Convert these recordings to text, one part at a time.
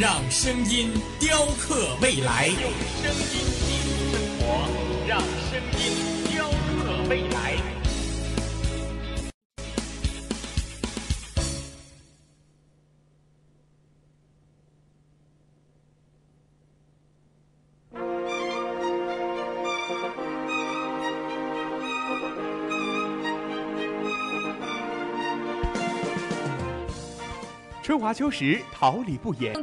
让声音雕刻未来。用声音记录生活，让声音雕刻未来。春华秋实，桃李不言。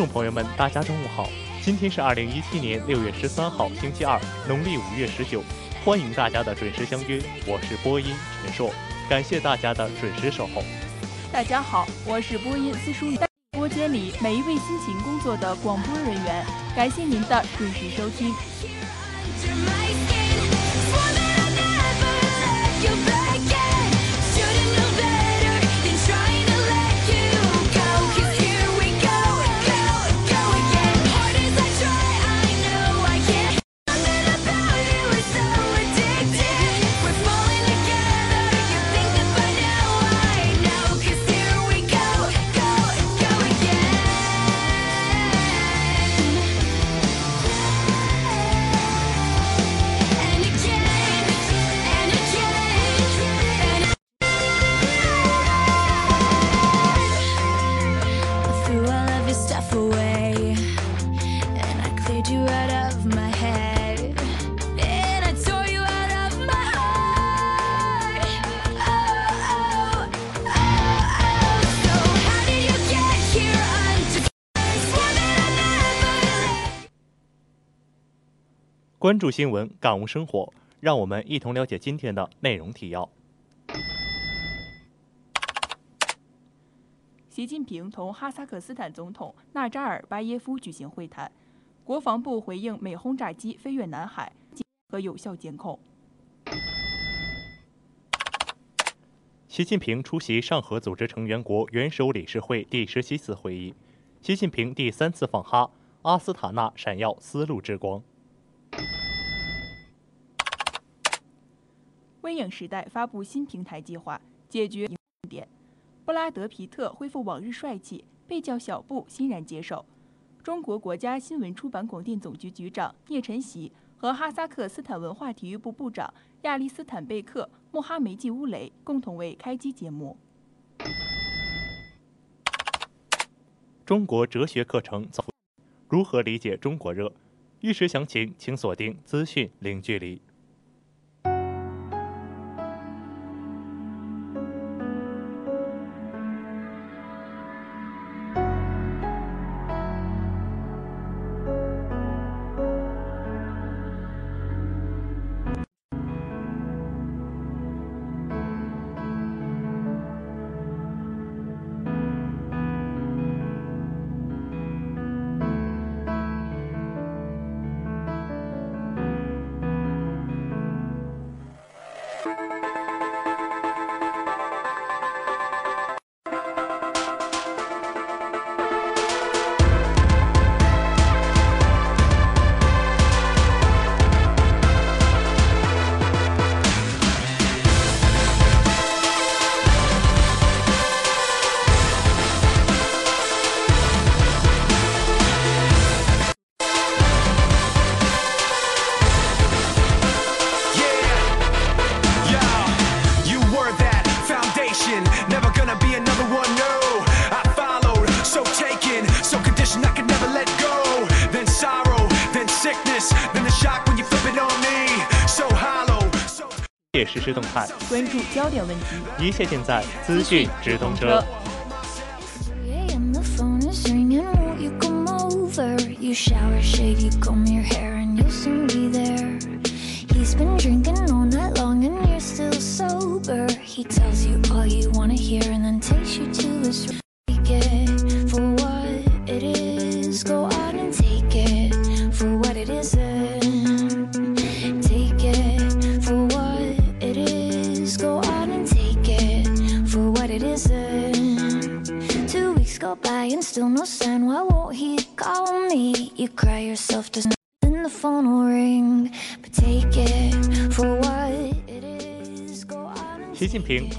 众朋友们，大家中午好！今天是二零一七年六月十三号，星期二，农历五月十九。欢迎大家的准时相约，我是播音陈硕，感谢大家的准时守候。大家好，我是播音司书雨。播间里每一位辛勤工作的广播人员，感谢您的准时收听。注新闻，感悟生活，让我们一同了解今天的内容提要。习近平同哈萨克斯坦总统纳扎尔巴耶夫举行会谈，国防部回应美轰炸机飞越南海和有效监控。习近平出席上合组织成员国元首理事会第十七次会议。习近平第三次访哈，阿斯塔纳闪耀丝路之光。微影时代发布新平台计划，解决点。布拉德·皮特恢复往日帅气，被叫小布欣然接受。中国国家新闻出版广电总局局长聂晨曦和哈萨克斯坦文化体育部部长亚历斯坦贝克·穆哈梅季乌雷共同为开机节目。中国哲学课程走如何理解中国热？预识详情，请锁定资讯零距离。时动态，关注焦点问题，一切尽在资讯直通车。习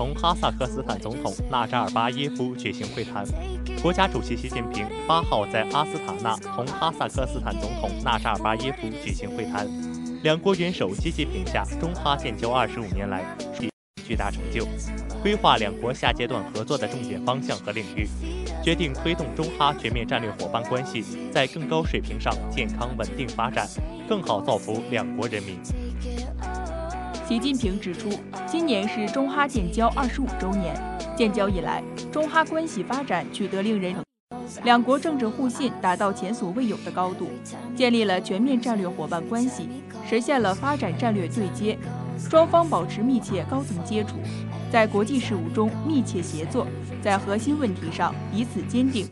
同哈萨克斯坦总统纳扎尔巴耶夫举行会谈。国家主席习近平八号在阿斯塔纳同哈萨克斯坦总统纳扎尔巴耶夫举行会谈，两国元首积极评价中哈建交二十五年来取巨大成就，规划两国下阶段合作的重点方向和领域，决定推动中哈全面战略伙伴关系在更高水平上健康稳定发展，更好造福两国人民。习近平指出，今年是中哈建交二十五周年。建交以来，中哈关系发展取得令人两国政治互信达到前所未有的高度，建立了全面战略伙伴关系，实现了发展战略对接。双方保持密切高层接触，在国际事务中密切协作，在核心问题上彼此坚定。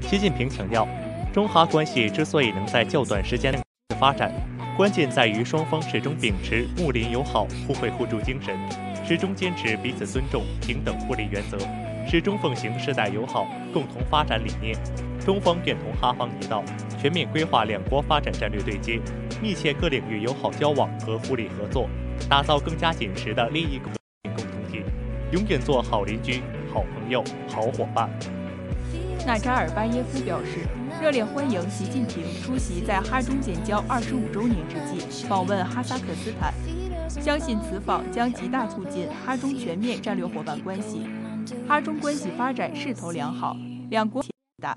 习近平强调，中哈关系之所以能在较短时间内发展。关键在于双方始终秉持睦邻友好、互惠互助精神，始终坚持彼此尊重、平等互利原则，始终奉行世代友好、共同发展理念。中方愿同哈方一道，全面规划两国发展战略对接，密切各领域友好交往和互利合作，打造更加紧实的利益共共同体，永远做好邻居、好朋友、好伙伴。纳扎尔巴耶夫表示，热烈欢迎习近平出席在哈中建交二十五周年之际访问哈萨克斯坦，相信此访将极大促进哈中全面战略伙伴关系，哈中关系发展势头良好，两国大，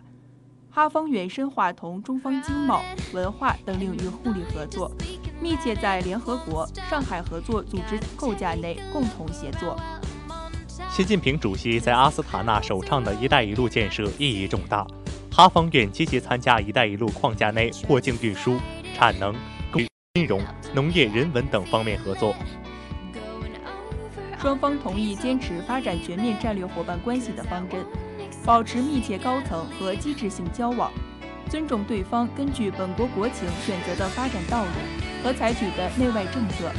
哈方愿深化同中方经贸、文化等领域互利合作，密切在联合国、上海合作组织构架内共同协作。习近平主席在阿斯塔纳首倡的一带一路建设意义重大，哈方愿积极参加“一带一路”框架内过境运输、产能、金融、农业、人文等方面合作。双方同意坚持发展全面战略伙伴关系的方针，保持密切高层和机制性交往，尊重对方根据本国国情选择的发展道路和采取的内外政策，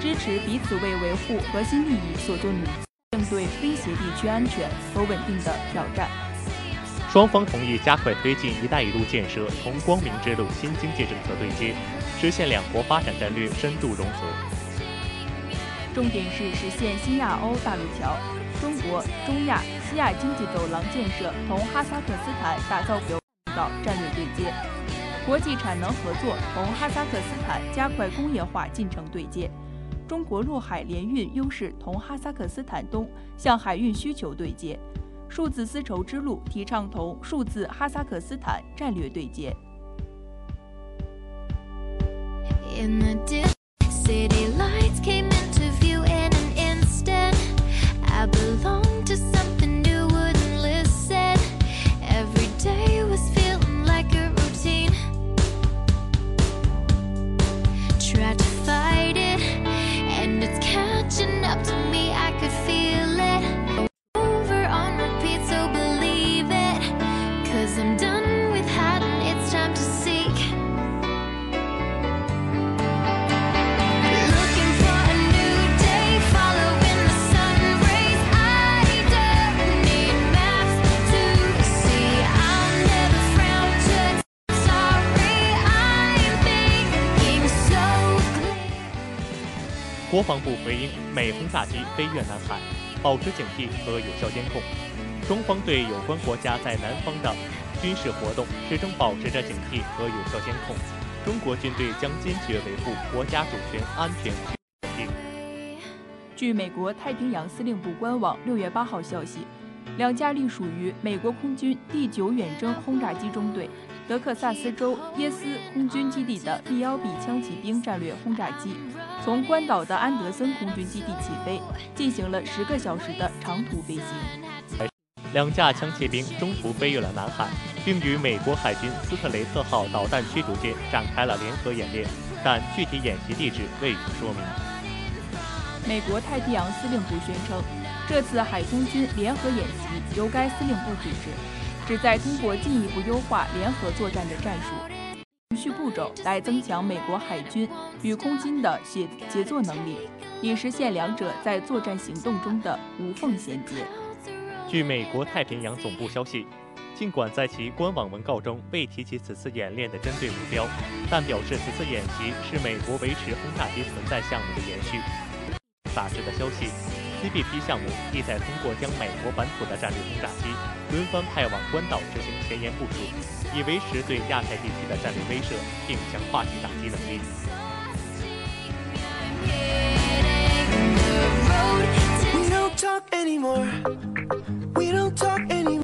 支持彼此为维护核心利益所做努力，应对威胁地区安全和稳定的挑战。双方同意加快推进“一带一路”建设同“光明之路”新经济政策对接，实现两国发展战略深度融合。重点是实现新亚欧大陆桥、中国、中亚、西亚经济走廊建设同哈萨克斯坦打造有道战略对接，国际产能合作同哈萨克斯坦加快工业化进程对接，中国陆海联运优势同哈萨克斯坦东向海运需求对接。数字丝绸之路提倡同数字哈萨克斯坦战略对接。国防部回应美轰炸机飞越南海，保持警惕和有效监控。中方对有关国家在南方的军事活动始终保持着警惕和有效监控。中国军队将坚决维护国家主权、安全和稳定。据美国太平洋司令部官网六月八号消息，两架隶属于美国空军第九远征轰炸机中队。德克萨斯州耶斯空军基地的 B-1B 枪骑兵战略轰炸机，从关岛的安德森空军基地起飞，进行了十个小时的长途飞行。两架枪骑兵中途飞越了南海，并与美国海军斯特雷特号导弹驱逐舰展开了联合演练，但具体演习地址未予说明。美国太平洋司令部宣称，这次海空军联合演习由该司令部组织。旨在通过进一步优化联合作战的战术、程序步骤，来增强美国海军与空军的协协作能力，以实现两者在作战行动中的无缝衔接。据美国太平洋总部消息，尽管在其官网文告中未提及此次演练的针对目标，但表示此次演习是美国维持轰炸机存在项目的延续。杂志的消息。CBP 项目意在通过将美国本土的战略轰炸机轮番派往关岛执行前沿部署，以维持对亚太地区的战略威慑，并强化其打击能力。We don't talk anymore，we don't talk anymore。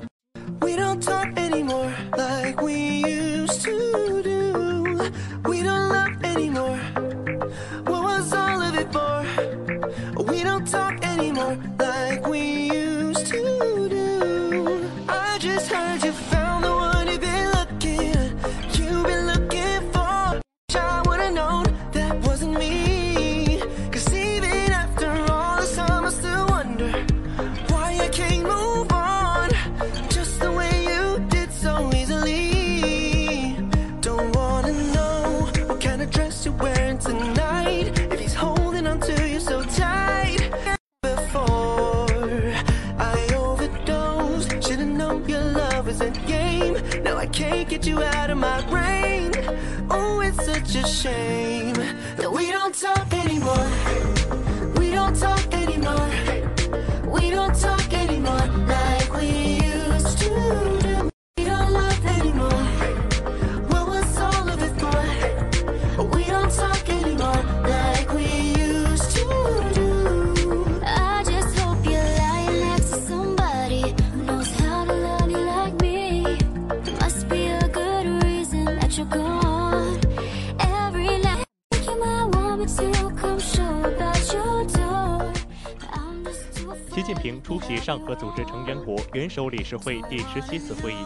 合组织成员国元首理事会第十七次会议。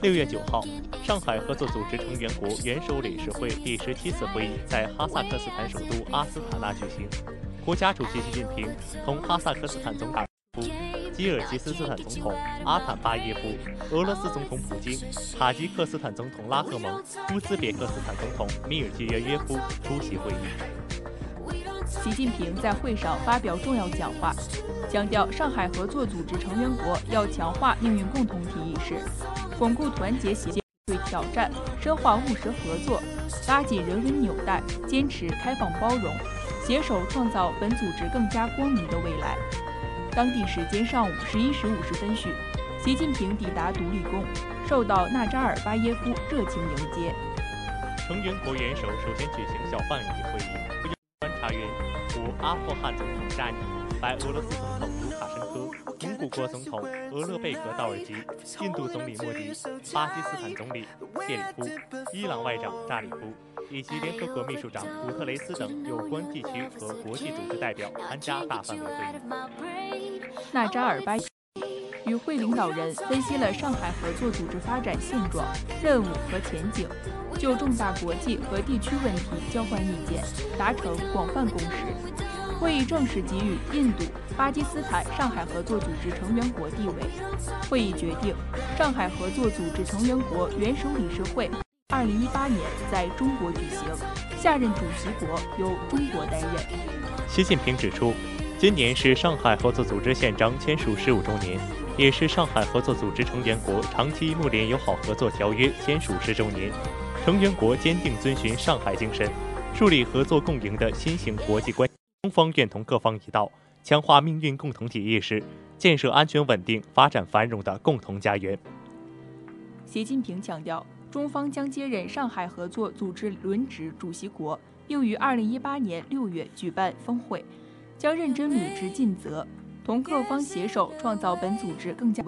六月九号，上海合作组织成员国元首理事会第十七次会议在哈萨克斯坦首都阿斯塔纳举行。国家主席习近平同哈萨克斯坦总统基尔吉斯斯坦总统阿坦巴耶夫、俄罗斯总统普京、塔吉克斯坦总统拉赫蒙、乌兹别克斯坦总统米尔吉约耶夫出席会议。习近平在会上发表重要讲话，强调上海合作组织成员国要强化命运共同体意识，巩固团结协对挑战，深化务实合作，拉紧人文纽带，坚持开放包容，携手创造本组织更加光明的未来。当地时间上午十一时五十分许，习近平抵达独立宫，受到纳扎尔巴耶夫热情迎接。成员国元首首先举行小范围会议，观察员如阿富汗总统扎尼、白俄罗斯总统卢卡申科、蒙古国总统俄勒贝格道尔吉、印度总理莫迪、巴基斯坦总理谢里夫、伊朗外长扎里夫。以及联合国秘书长古特雷斯等有关地区和国际组织代表参加大范围会议。纳扎尔巴与会领导人分析了上海合作组织发展现状、任务和前景，就重大国际和地区问题交换意见，达成广泛共识。会议正式给予印度、巴基斯坦上海合作组织成员国地位。会议决定，上海合作组织成员国元首理事会。二零一八年在中国举行，下任主席国由中国担任。习近平指出，今年是上海合作组织宪章签署十五周年，也是上海合作组织成员国长期睦邻友好合作条约签署十周年。成员国坚定遵循上海精神，树立合作共赢的新型国际关系。中方愿同各方一道，强化命运共同体意识，建设安全稳定、发展繁荣的共同家园。习近平强调。中方将接任上海合作组织轮值主席国，并于二零一八年六月举办峰会，将认真履职尽责，同各方携手创造本组织更加。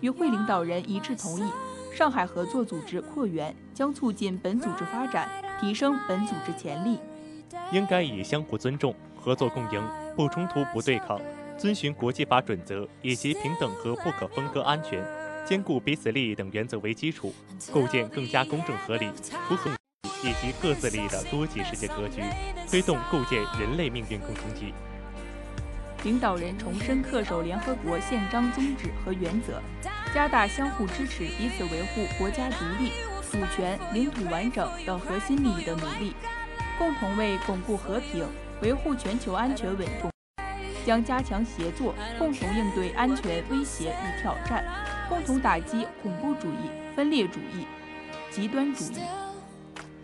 与会领导人一致同意，上海合作组织扩员将促进本组织发展，提升本组织潜力。应该以相互尊重、合作共赢、不冲突不对抗、遵循国际法准则以及平等和不可分割安全。兼顾彼此利益等原则为基础，构建更加公正合理、符合以及各自利益的多极世界格局，推动构建人类命运共同体。领导人重申恪守联合国宪章宗旨和原则，加大相互支持、彼此维护国家独立、主权、领土完整等核心利益的努力，共同为巩固和平、维护全球安全稳定，将加强协作，共同应对安全威胁与挑战。共同打击恐怖主义、分裂主义、极端主义，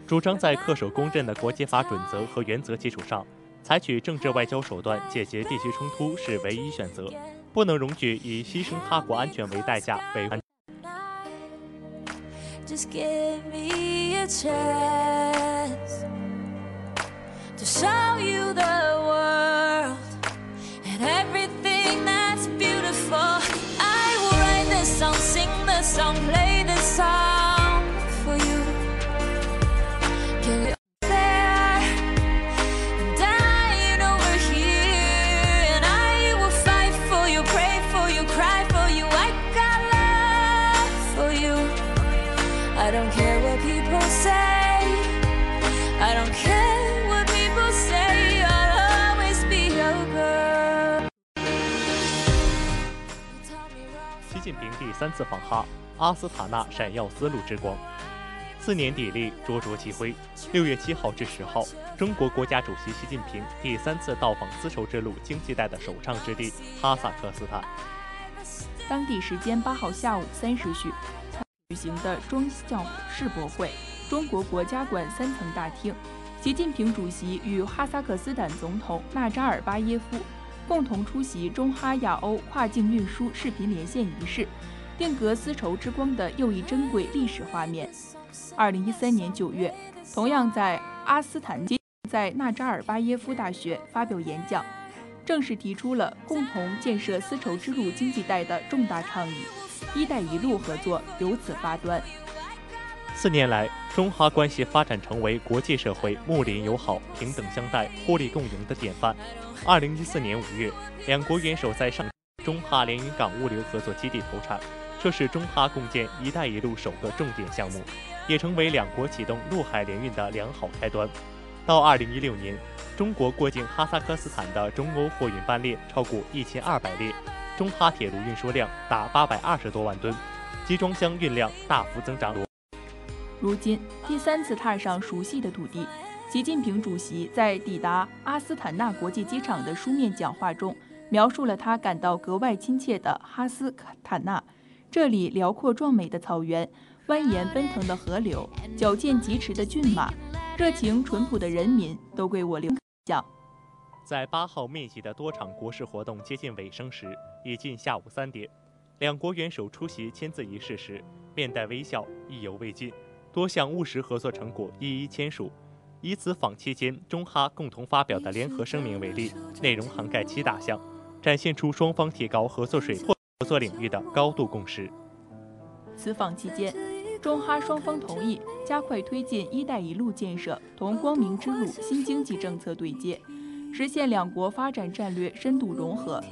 主张在恪守公认的国际法准则和原则基础上，采取政治外交手段解决地区冲突是唯一选择，不能容许以牺牲他国安全为代价维护。song, 第三次访哈。阿斯塔纳闪耀丝路之光，四年砥砺灼灼其辉。六月七号至十号，中国国家主席习近平第三次到访丝绸之路经济带的首倡之地哈萨克斯坦。当地时间八号下午三时许举行的装项世博会中国国家馆三层大厅，习近平主席与哈萨克斯坦总统纳扎尔巴耶夫共同出席中哈亚欧跨境运输视频连线仪式。定格丝绸之光的又一珍贵历史画面。二零一三年九月，同样在阿斯坦金，在纳扎尔巴耶夫大学发表演讲，正式提出了共同建设丝绸之路经济带的重大倡议，“一带一路”合作由此发端。四年来，中哈关系发展成为国际社会睦邻友好、平等相待、互利共赢的典范。二零一四年五月，两国元首在上。中哈连云港物流合作基地投产，这是中哈共建“一带一路”首个重点项目，也成为两国启动陆海联运的良好开端。到2016年，中国过境哈萨克斯坦的中欧货运班列超过1200列，中哈铁路运输量达820多万吨，集装箱运量大幅增长。如今第三次踏上熟悉的土地，习近平主席在抵达阿斯坦纳国际机场的书面讲话中，描述了他感到格外亲切的哈斯坦纳。这里辽阔壮美的草原，蜿蜒奔腾的河流，矫健疾驰的骏马，热情淳朴的人民，都给我留下。在八号密集的多场国事活动接近尾声时，已近下午三点，两国元首出席签字仪式时，面带微笑，意犹未尽。多项务实合作成果一一签署。以此访期间中哈共同发表的联合声明为例，内容涵盖七大项，展现出双方提高合作水平、合作领域的高度共识。此访期间，中哈双方同意加快推进“一带一路”建设，同“光明之路”新经济政策对接，实现两国发展战略深度融合。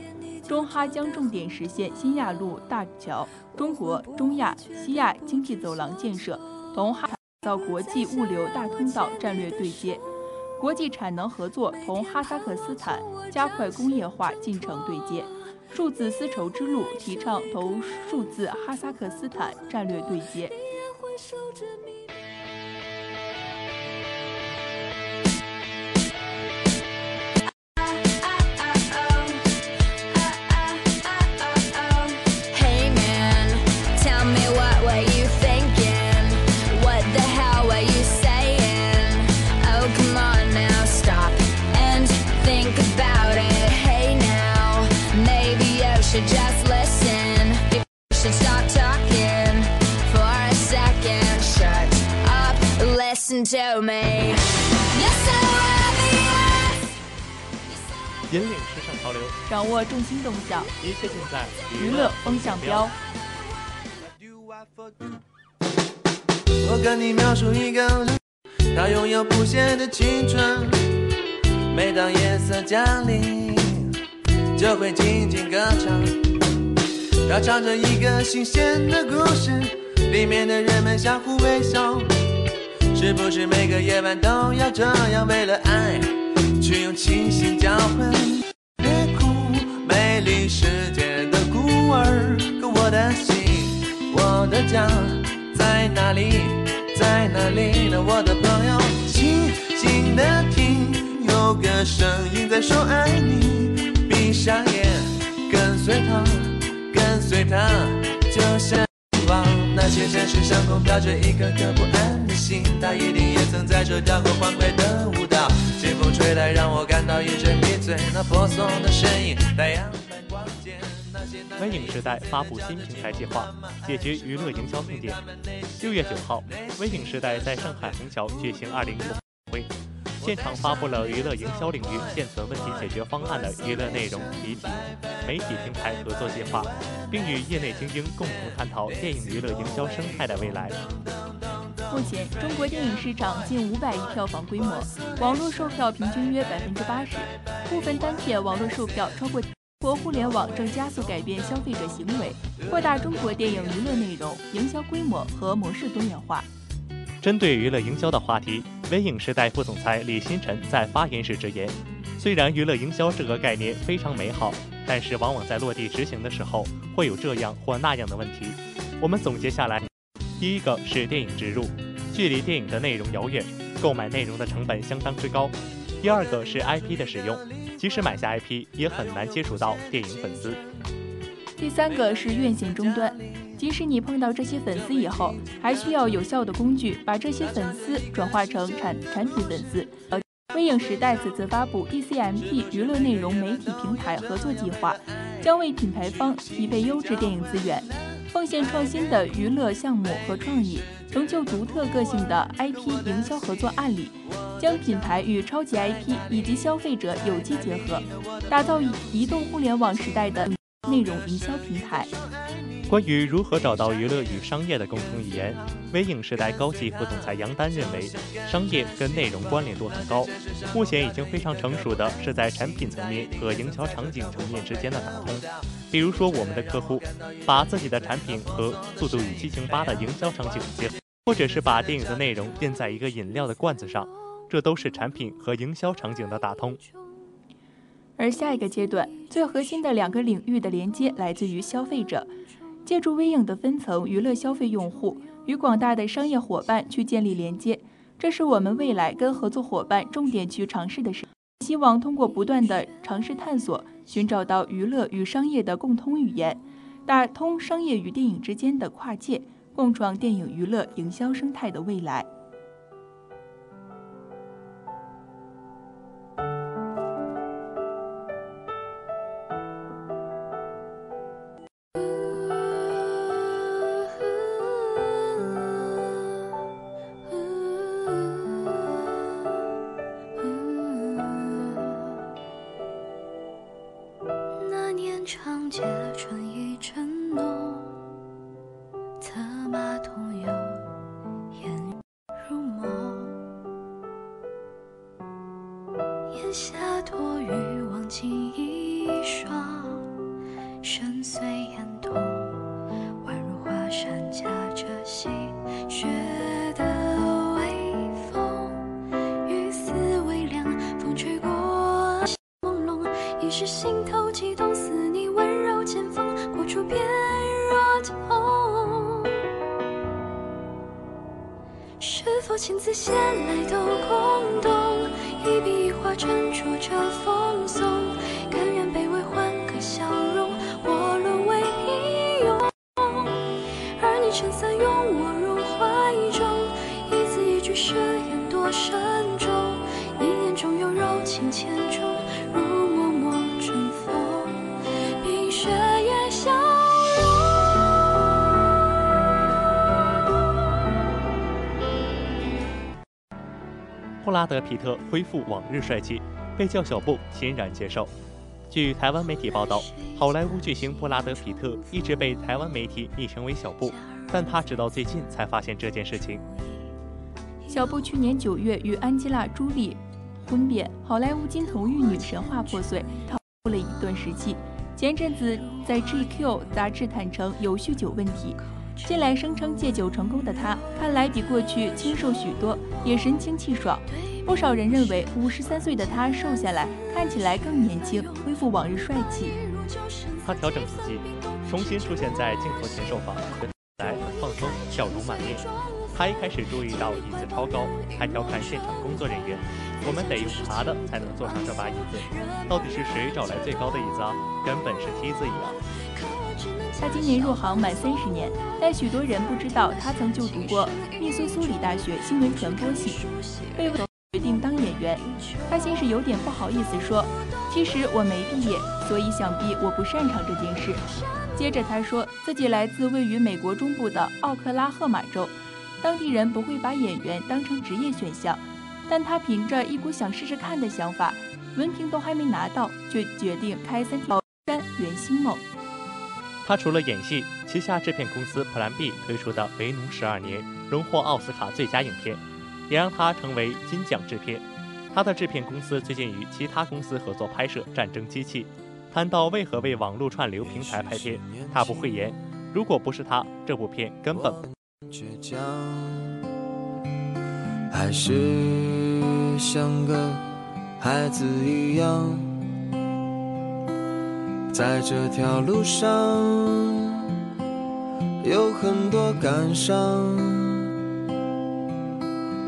中哈将重点实现新亚陆大桥、中国、中亚、西亚经济走廊建设。同哈造国际物流大通道战略对接，国际产能合作同哈萨克斯坦加快工业化进程对接，数字丝绸之路提倡同数字哈萨克斯坦战略对接。潮流，掌握重心动向，一切尽在娱乐风向标。我跟你描述一个，他拥有不懈的青春。每当夜色降临，就会静静歌唱。他唱着一个新鲜的故事，里面的人们相互微笑。是不是每个夜晚都要这样？为了爱，去用清醒交换。世界的孤儿。可我的心，我的家在哪里？在哪里呢？我的朋友，静静的听，有个声音在说爱你。闭上眼，跟随他，跟随他，就像。那些城市上空飘着一颗颗不安的心，他一定也曾在这跳过欢快的舞蹈。清风吹来，让我感到一阵迷醉。那婆娑的身影，太阳。微影时代发布新平台计划，解决娱乐营销痛点。六月九号，微影时代在上海虹桥举行二零一六会。现场发布了娱乐营销领域现存问题解决方案的娱乐内容题评媒体平台合作计划，并与业内精英共同探讨电影娱乐营销生态的未来。目前，中国电影市场近五百亿票房规模，网络售票平均约百分之八十，部分单片网络售票超过。国互联网正加速改变消费者行为，扩大中国电影娱乐内容营销规模和模式多元化。针对娱乐营销的话题，微影时代副总裁李新辰在发言时直言：“虽然娱乐营销这个概念非常美好，但是往往在落地执行的时候会有这样或那样的问题。我们总结下来，第一个是电影植入，距离电影的内容遥远，购买内容的成本相当之高；第二个是 IP 的使用，即使买下 IP，也很难接触到电影粉丝；第三个是院线终端。”即使你碰到这些粉丝以后，还需要有效的工具把这些粉丝转化成产产品粉丝。微影时代此次发布 ECMP 娱乐内容媒体平台合作计划，将为品牌方匹配优质电影资源，奉献创新的娱乐项目和创意，成就独特个性的 IP 营销合作案例，将品牌与超级 IP 以及消费者有机结合，打造移动互联网时代的内容营销平台。关于如何找到娱乐与商业的共同语言，微影时代高级副总裁杨丹认为，商业跟内容关联度很高，目前已经非常成熟的是在产品层面和营销场景层面之间的打通。比如说，我们的客户把自己的产品和《速度与激情八》的营销场景结合，或者是把电影的内容印在一个饮料的罐子上，这都是产品和营销场景的打通。而下一个阶段，最核心的两个领域的连接来自于消费者，借助微影的分层娱乐消费用户与广大的商业伙伴去建立连接，这是我们未来跟合作伙伴重点去尝试的事。希望通过不断的尝试探索，寻找到娱乐与商业的共通语言，打通商业与电影之间的跨界，共创电影娱乐营销生态的未来。拉德·皮特恢复往日帅气，被叫小布欣然接受。据台湾媒体报道，好莱坞巨星布拉德·皮特一直被台湾媒体昵称为小布，但他直到最近才发现这件事情。小布去年九月与安吉拉·朱莉婚变，好莱坞金童玉女神话破碎，逃过了一段时期。前阵子在 GQ 杂志坦诚有酗酒问题，近来声称戒酒成功的他，看来比过去清瘦许多，也神清气爽。不少人认为，五十三岁的他瘦下来，看起来更年轻，恢复往日帅气。他调整自己，重新出现在镜头前受访，来很放松，笑容满面。他一开始注意到椅子超高，还调侃现场工作人员：“我们得用爬的才能坐上这把椅子，到底是谁找来最高的椅子啊？根本是梯子一样！”他今年入行满三十年，但许多人不知道他曾就读过密苏苏里大学新闻传播系，被问决定当演员，他先是有点不好意思说：“其实我没毕业，所以想必我不擅长这件事。”接着他说自己来自位于美国中部的奥克拉荷马州。当地人不会把演员当成职业选项，但他凭着一股想试试看的想法，文凭都还没拿到，就决定开三条山圆心梦。他除了演戏，旗下制片公司 Plan B 推出的《为奴十二年》荣获奥斯卡最佳影片，也让他成为金奖制片。他的制片公司最近与其他公司合作拍摄《战争机器》。谈到为何为网络串流平台拍片，他不讳言：如果不是他，这部片根本。倔强，还是像个孩子一样，在这条路上有很多感伤，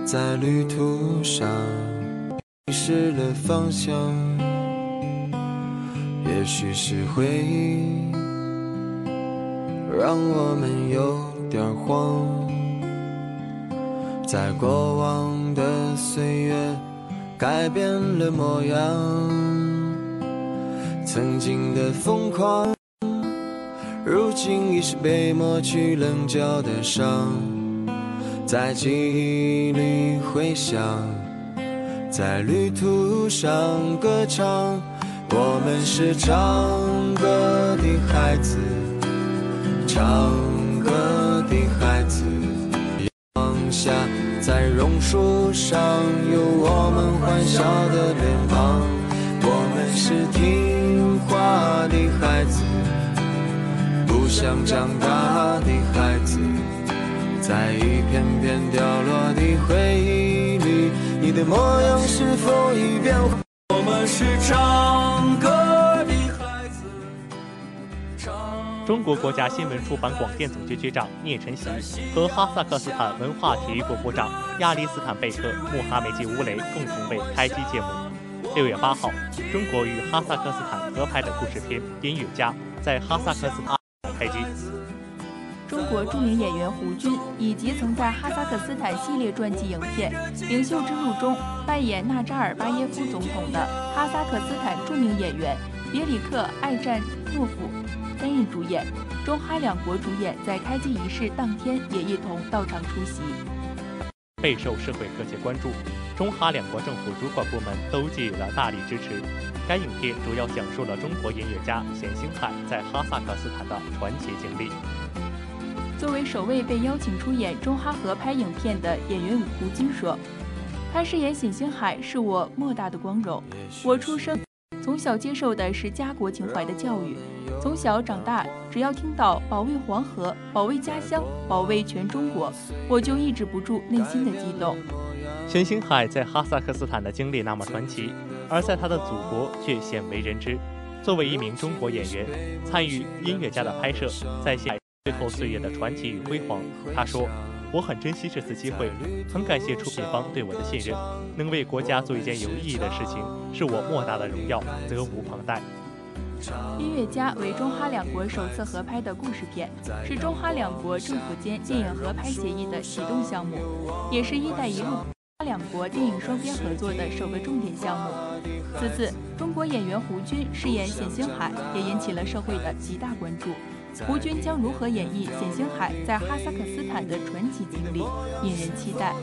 在旅途上迷失了方向，也许是回忆让我们有。点慌，在过往的岁月改变了模样，曾经的疯狂，如今已是被抹去棱角的伤，在记忆里回响，在旅途上歌唱，我们是唱歌的孩子。唱歌的孩子，阳下在榕树上有我们欢笑的脸庞。我们是听话的孩子，不想长大的孩子，在一片片掉落的回忆里，你的模样是否已变？我们是唱歌的孩子。中国国家新闻出版广电总局局长聂晨曦和哈萨克斯坦文化体育部部长亚历斯坦贝克穆哈梅季乌雷共同为开机节目。六月八号，中国与哈萨克斯坦合拍的故事片《音乐家》在哈萨克斯坦开机。中国著名演员胡军以及曾在哈萨克斯坦系列传记影片《领袖之路》中扮演纳扎尔巴耶夫总统的哈萨克斯坦著名演员别里克·艾占诺夫担任主演。中哈两国主演在开机仪式当天也一同到场出席。备受社会各界关注，中哈两国政府主管部门都给予了大力支持。该影片主要讲述了中国音乐家冼星海在哈萨克斯坦的传奇经历。作为首位被邀请出演中哈合拍影片的演员胡军说：“他饰演冼星海是我莫大的光荣。我出生从小接受的是家国情怀的教育，从小长大，只要听到保卫黄河、保卫家乡、保卫全中国，我就抑制不住内心的激动。”冼星海在哈萨克斯坦的经历那么传奇，而在他的祖国却鲜为人知。作为一名中国演员，参与音乐家的拍摄，在现。最后岁月的传奇与辉煌，他说：“我很珍惜这次机会，很感谢出品方对我的信任，能为国家做一件有意义的事情，是我莫大的荣耀，责无旁贷。”音乐家为中哈两国首次合拍的故事片，是中哈两国政府间电影合拍协议的启动项目，也是一带一路两国电影双边合作的首个重点项目。此次，中国演员胡军饰演冼星海，也引起了社会的极大关注。胡军将如何演绎冼星海在哈萨克斯坦的传奇经历，引人期待。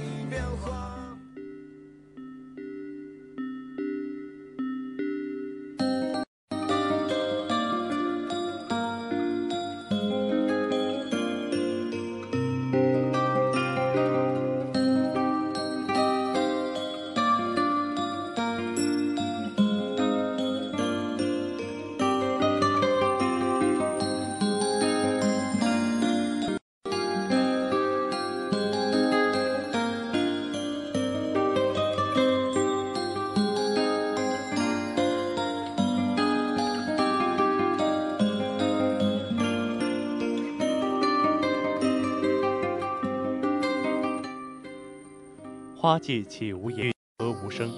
花季起无言，何无声？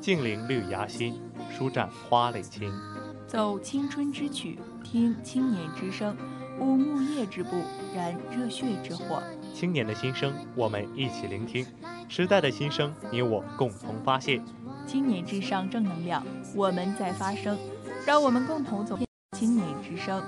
静聆绿芽心，舒展花蕾情。奏青春之曲，听青年之声，舞木叶之步，燃热血之火。青年的心声，我们一起聆听；时代的心声，你我共同发现。青年至上，正能量，我们在发声，让我们共同走青年之声。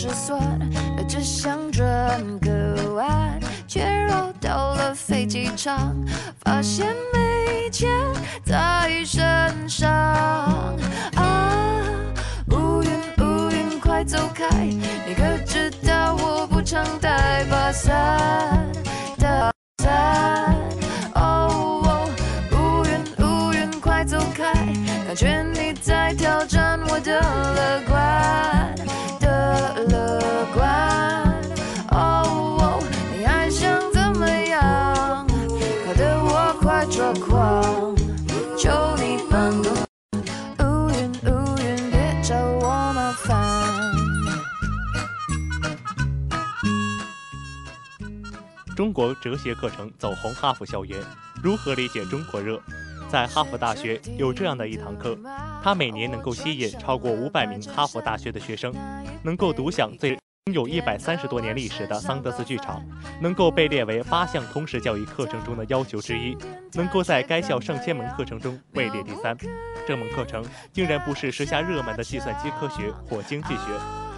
失算，只想转个弯，却绕到了飞机场，发现国哲学课程走红哈佛校园，如何理解中国热？在哈佛大学有这样的一堂课，它每年能够吸引超过五百名哈佛大学的学生，能够独享最拥有一百三十多年历史的桑德斯剧场，能够被列为八项通识教育课程中的要求之一，能够在该校上千门课程中位列第三。这门课程竟然不是时下热门的计算机科学或经济学，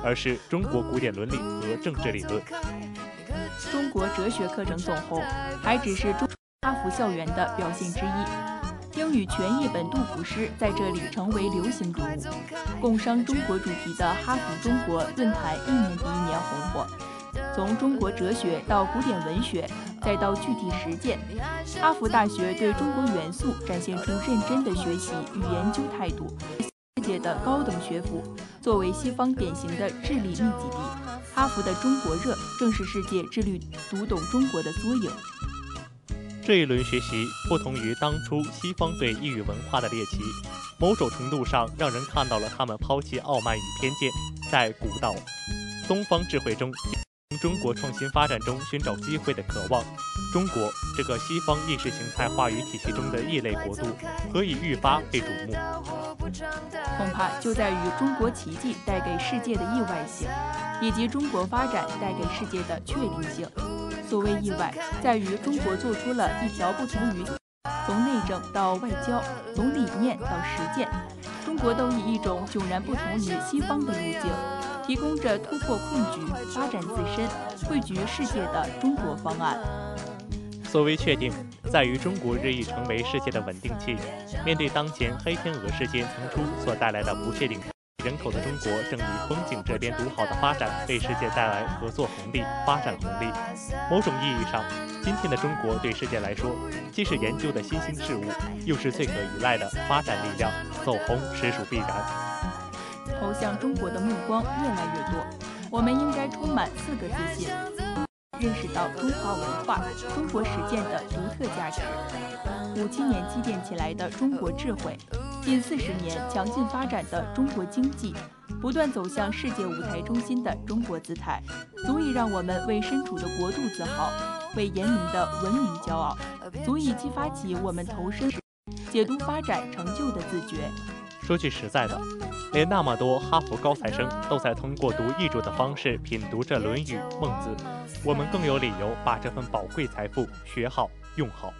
而是中国古典伦理和政治理论。中国哲学课程走红，还只是中哈佛校园的表现之一。英语全译本杜甫诗在这里成为流行读物。共商中国主题的哈佛中国论坛一年比一年红火。从中国哲学到古典文学，再到具体实践，哈佛大学对中国元素展现出认真的学习与研究态度。界的高等学府，作为西方典型的智力密集地，哈佛的中国热正是世界致力读懂中国的缩影。这一轮学习不同于当初西方对异域文化的猎奇，某种程度上让人看到了他们抛弃傲慢与偏见，在古道东方智慧中。中国创新发展中寻找机会的渴望，中国这个西方意识形态话语体系中的异类国度，何以愈发被瞩目？恐怕就在于中国奇迹带给世界的意外性，以及中国发展带给世界的确定性。所谓意外，在于中国做出了一条不同于从内政到外交，从理念到实践，中国都以一种迥然不同于西方的路径。提供着突破困局、发展自身、汇聚世界的中国方案。所谓确定，在于中国日益成为世界的稳定器。面对当前黑天鹅事件层出所带来的不确定，人口的中国正以风景这边独好的发展，为世界带来合作红利、发展红利。某种意义上，今天的中国对世界来说，既是研究的新兴事物，又是最可依赖的发展力量。走红实属必然。投向中国的目光越来越多，我们应该充满四个自信，认识到中华文化、中国实践的独特价值。五七年积淀起来的中国智慧，近四十年强劲发展的中国经济，不断走向世界舞台中心的中国姿态，足以让我们为身处的国度自豪，为人民的文明骄傲，足以激发起我们投身解读发展成就的自觉。说句实在的，连那么多哈佛高材生都在通过读译著的方式品读着《论语》《孟子》，我们更有理由把这份宝贵财富学好用好。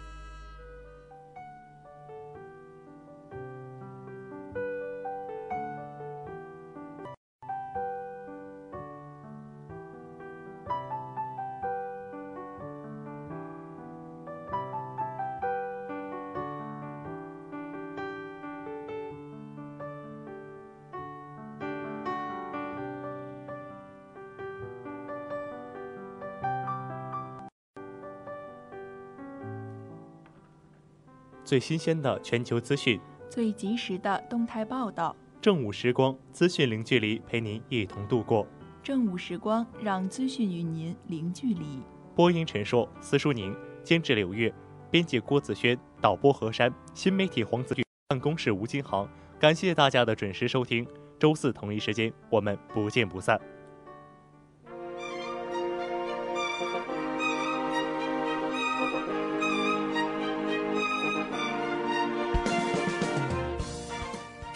最新鲜的全球资讯，最及时的动态报道。正午时光，资讯零距离，陪您一同度过。正午时光，让资讯与您零距离。播音陈硕，司书宁，监制柳月，编辑郭子轩，导播何山，新媒体黄子玉，办公室吴金航。感谢大家的准时收听，周四同一时间，我们不见不散。